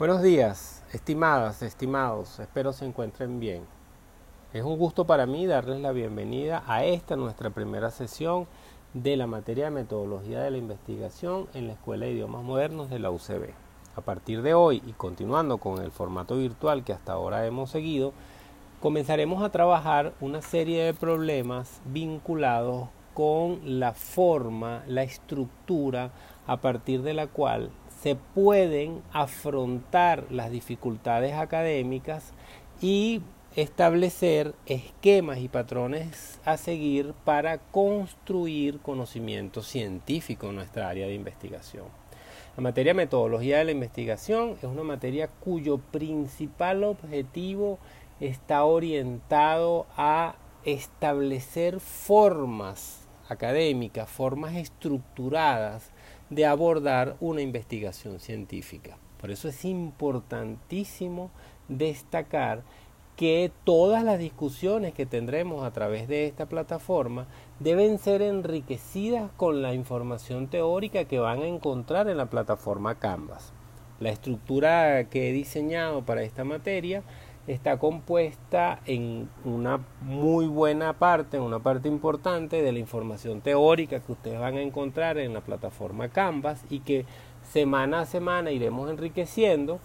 Buenos días, estimadas, estimados, espero se encuentren bien. Es un gusto para mí darles la bienvenida a esta nuestra primera sesión de la materia de metodología de la investigación en la Escuela de Idiomas Modernos de la UCB. A partir de hoy y continuando con el formato virtual que hasta ahora hemos seguido, comenzaremos a trabajar una serie de problemas vinculados con la forma, la estructura a partir de la cual se pueden afrontar las dificultades académicas y establecer esquemas y patrones a seguir para construir conocimiento científico en nuestra área de investigación. La materia metodología de la investigación es una materia cuyo principal objetivo está orientado a establecer formas académicas, formas estructuradas de abordar una investigación científica. Por eso es importantísimo destacar que todas las discusiones que tendremos a través de esta plataforma deben ser enriquecidas con la información teórica que van a encontrar en la plataforma Canvas. La estructura que he diseñado para esta materia está compuesta en una muy buena parte, una parte importante de la información teórica que ustedes van a encontrar en la plataforma Canvas y que semana a semana iremos enriqueciendo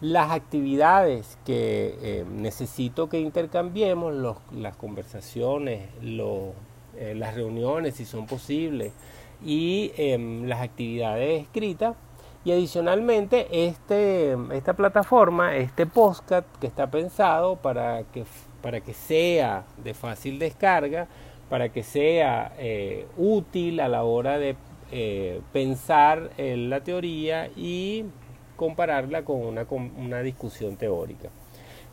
las actividades que eh, necesito que intercambiemos, las conversaciones, eh, las reuniones si son posibles y em, las actividades escritas y adicionalmente, este, esta plataforma, este podcast que está pensado para que, para que sea de fácil descarga, para que sea eh, útil a la hora de eh, pensar en la teoría y compararla con una, con una discusión teórica.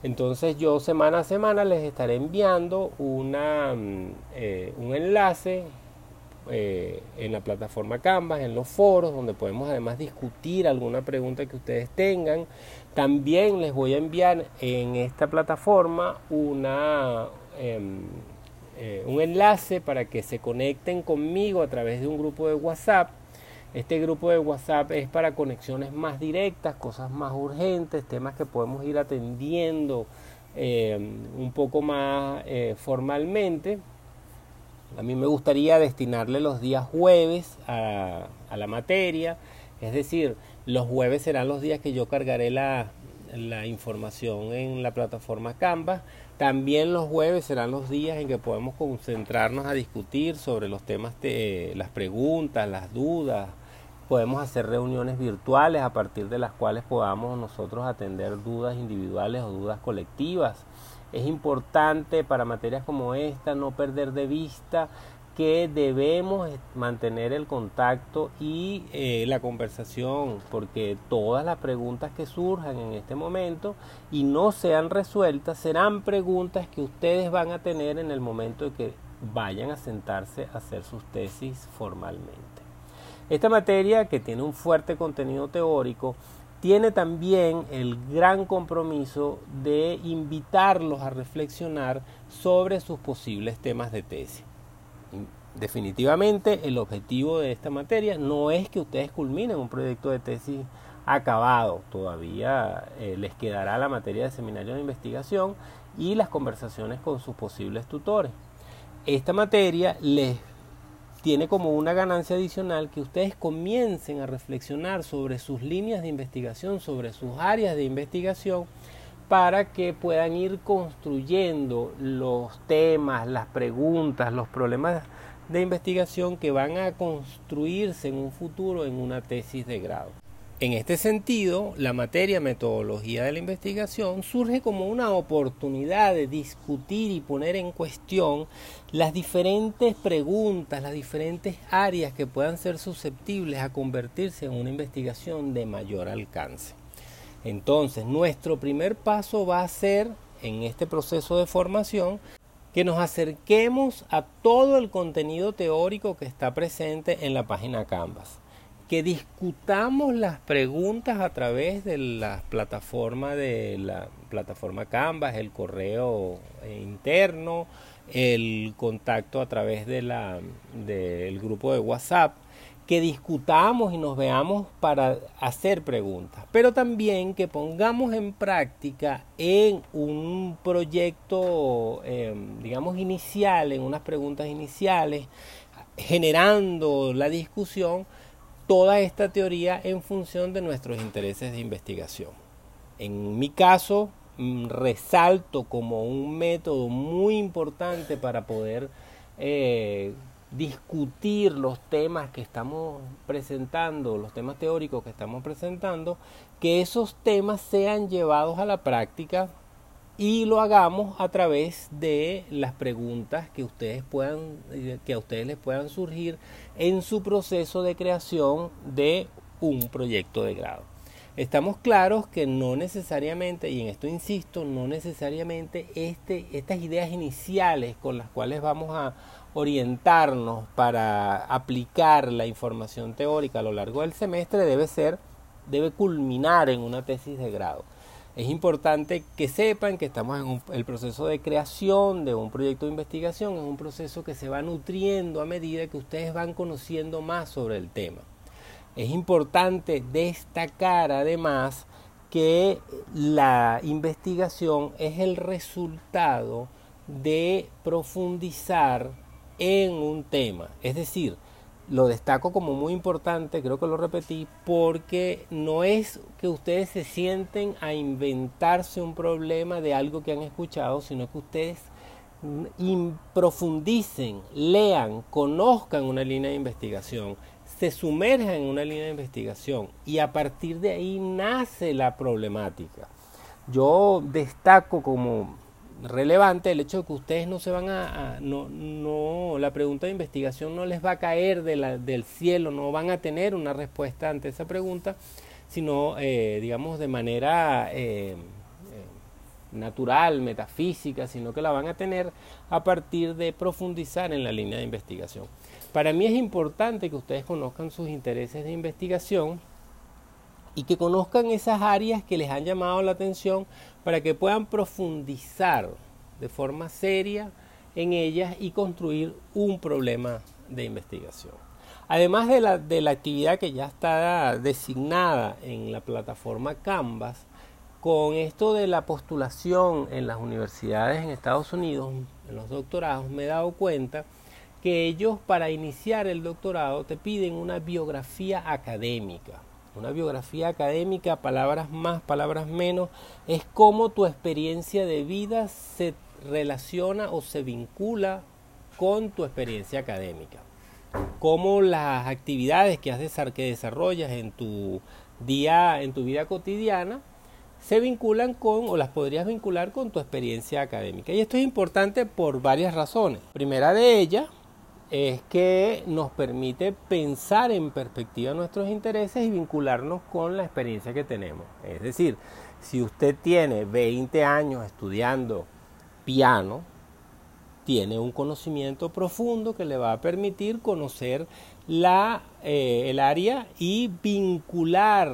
Entonces yo semana a semana les estaré enviando una, mm, eh, un enlace eh, en la plataforma Canvas, en los foros, donde podemos además discutir alguna pregunta que ustedes tengan. También les voy a enviar en esta plataforma una, em, eh, un enlace para que se conecten conmigo a través de un grupo de WhatsApp. Este grupo de WhatsApp es para conexiones más directas, cosas más urgentes, temas que podemos ir atendiendo em, un poco más eh, formalmente. A mí me gustaría destinarle los días jueves a, la materia, es decir, los jueves serán los días que yo cargaré la, información en la plataforma Canvas. También los jueves serán los días en que podemos concentrarnos a discutir sobre los temas de las preguntas, las dudas. Podemos hacer reuniones virtuales a partir de las cuales podamos nosotros atender dudas individuales o dudas colectivas. Es importante para materias como esta no perder de vista que debemos mantener el contacto y eh, la conversación, porque todas las preguntas que surjan en este momento y no sean resueltas serán preguntas que ustedes van a tener en el momento de que vayan a sentarse a hacer sus tesis formalmente. Esta materia, que tiene un fuerte contenido teórico, tiene también el gran compromiso de invitarlos a reflexionar sobre sus posibles temas de tesis. Definitivamente el objetivo de esta materia no es que ustedes culminen un proyecto de tesis acabado, todavía eh, les quedará la materia de seminario de investigación y las conversaciones con sus posibles tutores. Esta materia les tiene como una ganancia adicional que ustedes comiencen a reflexionar sobre sus líneas de investigación, sobre sus áreas de investigación, para que puedan ir construyendo los temas, las preguntas, los problemas de investigación que van a construirse en un futuro en una tesis de grado. En este sentido, la materia metodología de la investigación surge como una oportunidad de discutir y poner en cuestión las diferentes preguntas, las diferentes áreas que puedan ser susceptibles a convertirse en una investigación de mayor alcance. Entonces, nuestro primer paso va a ser, en este proceso de formación, que nos acerquemos a todo el contenido teórico que está presente en la página Canvas que discutamos las preguntas a través de la plataforma de la plataforma Canvas, el correo interno, el contacto a través de la, del grupo de WhatsApp, que discutamos y nos veamos para hacer preguntas, pero también que pongamos en práctica en un proyecto, em, digamos, inicial, en unas preguntas iniciales, generando la discusión, toda esta teoría en función de nuestros intereses de investigación. En mi caso, mm, resalto como un método muy importante para poder eh, discutir los temas que estamos presentando, los temas teóricos que estamos presentando, que esos temas sean llevados a la práctica y lo hagamos a través de las preguntas que ustedes puedan que a ustedes les puedan surgir en su proceso de creación de un proyecto de grado. Estamos claros que no necesariamente, y en esto insisto, no necesariamente este, estas ideas iniciales con las cuales vamos a orientarnos para aplicar la información teórica a lo largo del semestre debe ser, debe culminar en una tesis de grado. Es importante que sepan que estamos en el proceso de creación de un proyecto de investigación, es un proceso que se va nutriendo a medida que ustedes van conociendo más sobre el tema. Es importante destacar además que la investigación es el resultado de profundizar en un tema. Es decir, lo destaco como muy importante, creo que lo repetí, porque no es que ustedes se sienten a inventarse un problema de algo que han escuchado, sino que ustedes profundicen, lean, conozcan una línea de investigación, se sumerjan en una línea de investigación y a partir de ahí nace la problemática. Yo destaco como relevante el hecho de que ustedes no se van a, no, no, la pregunta de investigación no les va a caer de la, del cielo, no van a tener una respuesta ante esa pregunta, sino, eh, digamos, de manera eh, eh, natural, metafísica, sino que la van a tener a partir de profundizar en la línea de investigación. Para mí es importante que ustedes conozcan sus intereses de investigación y que conozcan esas áreas que les han llamado la atención para que puedan profundizar de forma seria en ellas y construir un problema de investigación. Además de la, de la actividad que ya está designada en la plataforma Canvas, con esto de la postulación en las universidades en Estados Unidos, en los doctorados, me he dado cuenta que ellos para iniciar el doctorado te piden una biografía académica. Una biografía académica, palabras más, palabras menos, es cómo tu experiencia de vida se relaciona o se vincula con tu experiencia académica. Cómo las actividades que, has que desarrollas en tu día, en tu vida cotidiana, se vinculan con o las podrías vincular con tu experiencia académica. Y esto es importante por varias razones. Primera de ellas, es que nos permite pensar en perspectiva nuestros intereses y vincularnos con la experiencia que tenemos. Es decir, si usted tiene 20 años estudiando piano, tiene un conocimiento profundo que le va a permitir conocer la, eh, el área y vincular,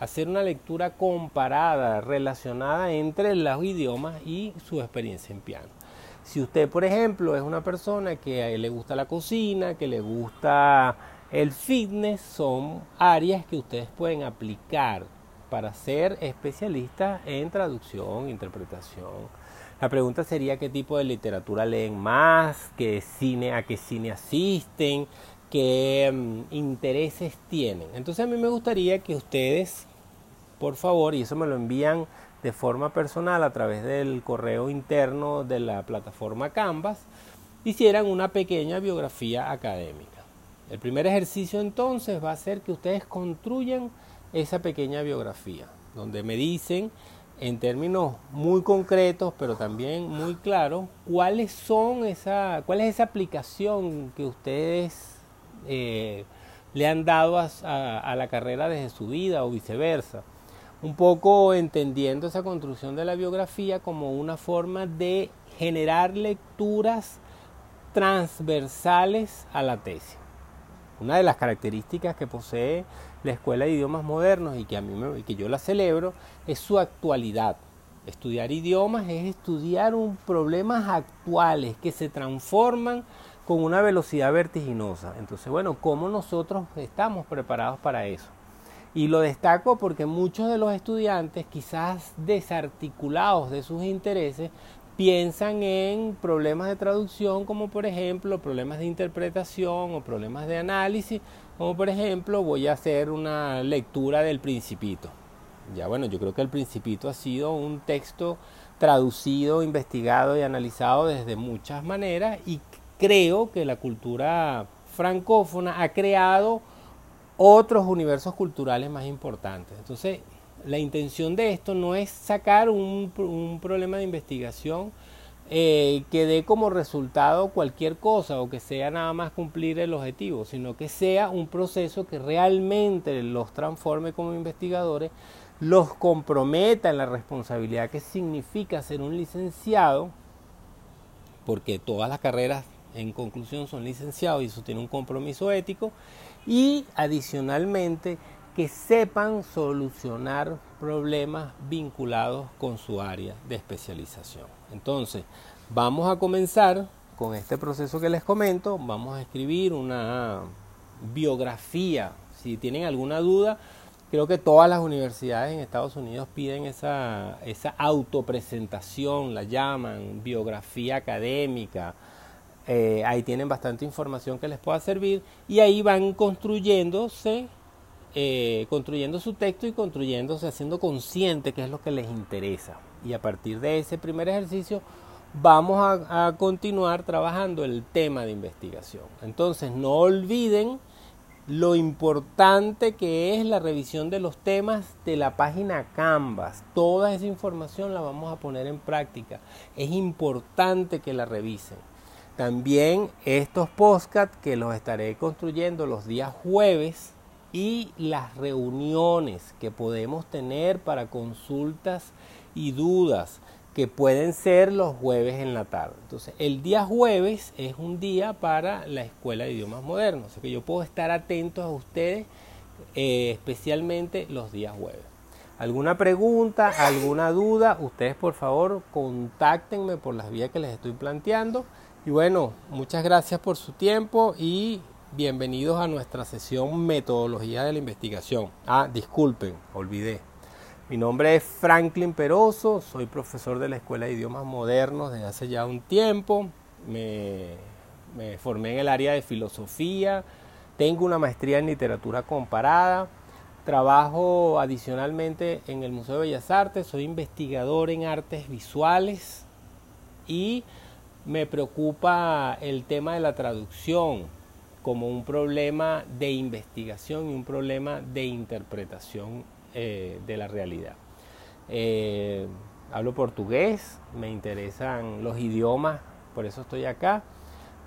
hacer una lectura comparada, relacionada entre los idiomas y su experiencia en piano. Si usted, por ejemplo, es una persona que le gusta la cocina, que le gusta el fitness, son áreas que ustedes pueden aplicar para ser especialistas en traducción, interpretación. La pregunta sería qué tipo de literatura leen más, qué cine, a qué cine asisten, qué mm, intereses tienen. Entonces a mí me gustaría que ustedes, por favor, y eso me lo envían de forma personal a través del correo interno de la plataforma Canvas, hicieran una pequeña biografía académica. El primer ejercicio entonces va a ser que ustedes construyan esa pequeña biografía, donde me dicen en términos muy concretos, pero también muy claros, cuáles son esa, cuál es esa aplicación que ustedes eh, le han dado a la carrera desde su vida o viceversa un poco entendiendo esa construcción de la biografía como una forma de generar lecturas transversales a la tesis. Una de las características que posee la Escuela de Idiomas Modernos y que a mí que yo la celebro es su actualidad. Estudiar idiomas es estudiar un problemas actuales que se transforman con una velocidad vertiginosa. Entonces, bueno, ¿cómo nosotros estamos preparados para eso? Y lo destaco porque muchos de los estudiantes, quizás desarticulados de sus intereses, piensan en problemas de traducción como por ejemplo problemas de interpretación o problemas de análisis, como por ejemplo voy a hacer una lectura del principito. Ya bueno, yo creo que el principito ha sido un texto traducido, investigado y analizado desde muchas maneras y creo que la cultura francófona ha creado otros universos culturales más importantes. Entonces, la intención de esto no es sacar un, problema de investigación eh, que dé como resultado cualquier cosa o que sea nada más cumplir el objetivo, sino que sea un proceso que realmente los transforme como investigadores, los comprometa en la responsabilidad que significa ser un licenciado, porque todas las carreras en conclusión son licenciados y eso tiene un compromiso ético, y adicionalmente que sepan solucionar problemas vinculados con su área de especialización. Entonces, vamos a comenzar con este proceso que les comento, vamos a escribir una biografía. Si tienen alguna duda, creo que todas las universidades en Estados Unidos piden esa, esa autopresentación, la llaman biografía académica. Eh, ahí tienen bastante información que les pueda servir y ahí van construyéndose eh, construyendo su texto y construyéndose, haciendo consciente qué es lo que les interesa. Y a partir de ese primer ejercicio vamos a, continuar trabajando el tema de investigación. Entonces no olviden lo importante que es la revisión de los temas de la página Canvas. Toda esa información la vamos a poner en práctica. Es importante que la revisen. También estos podcasts que los estaré construyendo los días jueves y las reuniones que podemos tener para consultas y dudas que pueden ser los jueves en la tarde. Entonces, el día jueves es un día para la Escuela de Idiomas Modernos, o que yo puedo estar atento a ustedes, eh, especialmente los días jueves. ¿Alguna pregunta, alguna duda? Ustedes por favor contáctenme por las vías que les estoy planteando. Y bueno, muchas gracias por su tiempo y Bienvenidos a nuestra sesión Metodología de la Investigación. Ah, disculpen, olvidé. Mi nombre es Franklin Peroso, soy profesor de la Escuela de Idiomas Modernos desde hace ya un tiempo. Me, me formé en el área de filosofía, tengo una maestría en literatura comparada, trabajo adicionalmente en el Museo de Bellas Artes, soy investigador en artes visuales y me preocupa el tema de la traducción como un problema de investigación y un problema de interpretación eh, de la realidad. Eh, hablo portugués, me interesan los idiomas, por eso estoy acá,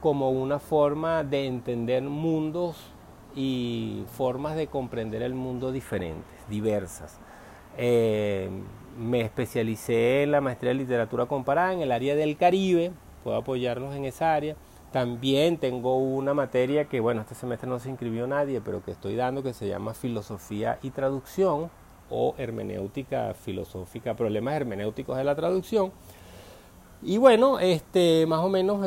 como una forma de entender mundos y formas de comprender el mundo diferentes, diversas. Eh, me especialicé en la maestría de literatura comparada en el área del Caribe, puedo apoyarlos en esa área también tengo una materia que, bueno, este semestre no se inscribió nadie, pero que estoy dando que se llama Filosofía y Traducción o Hermenéutica Filosófica, Problemas Hermenéuticos de la Traducción. Y bueno, este más o menos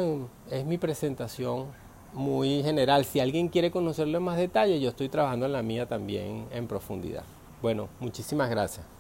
es mi presentación muy general. Si alguien quiere conocerlo en más detalle, yo estoy trabajando en la mía también en profundidad. Bueno, muchísimas gracias.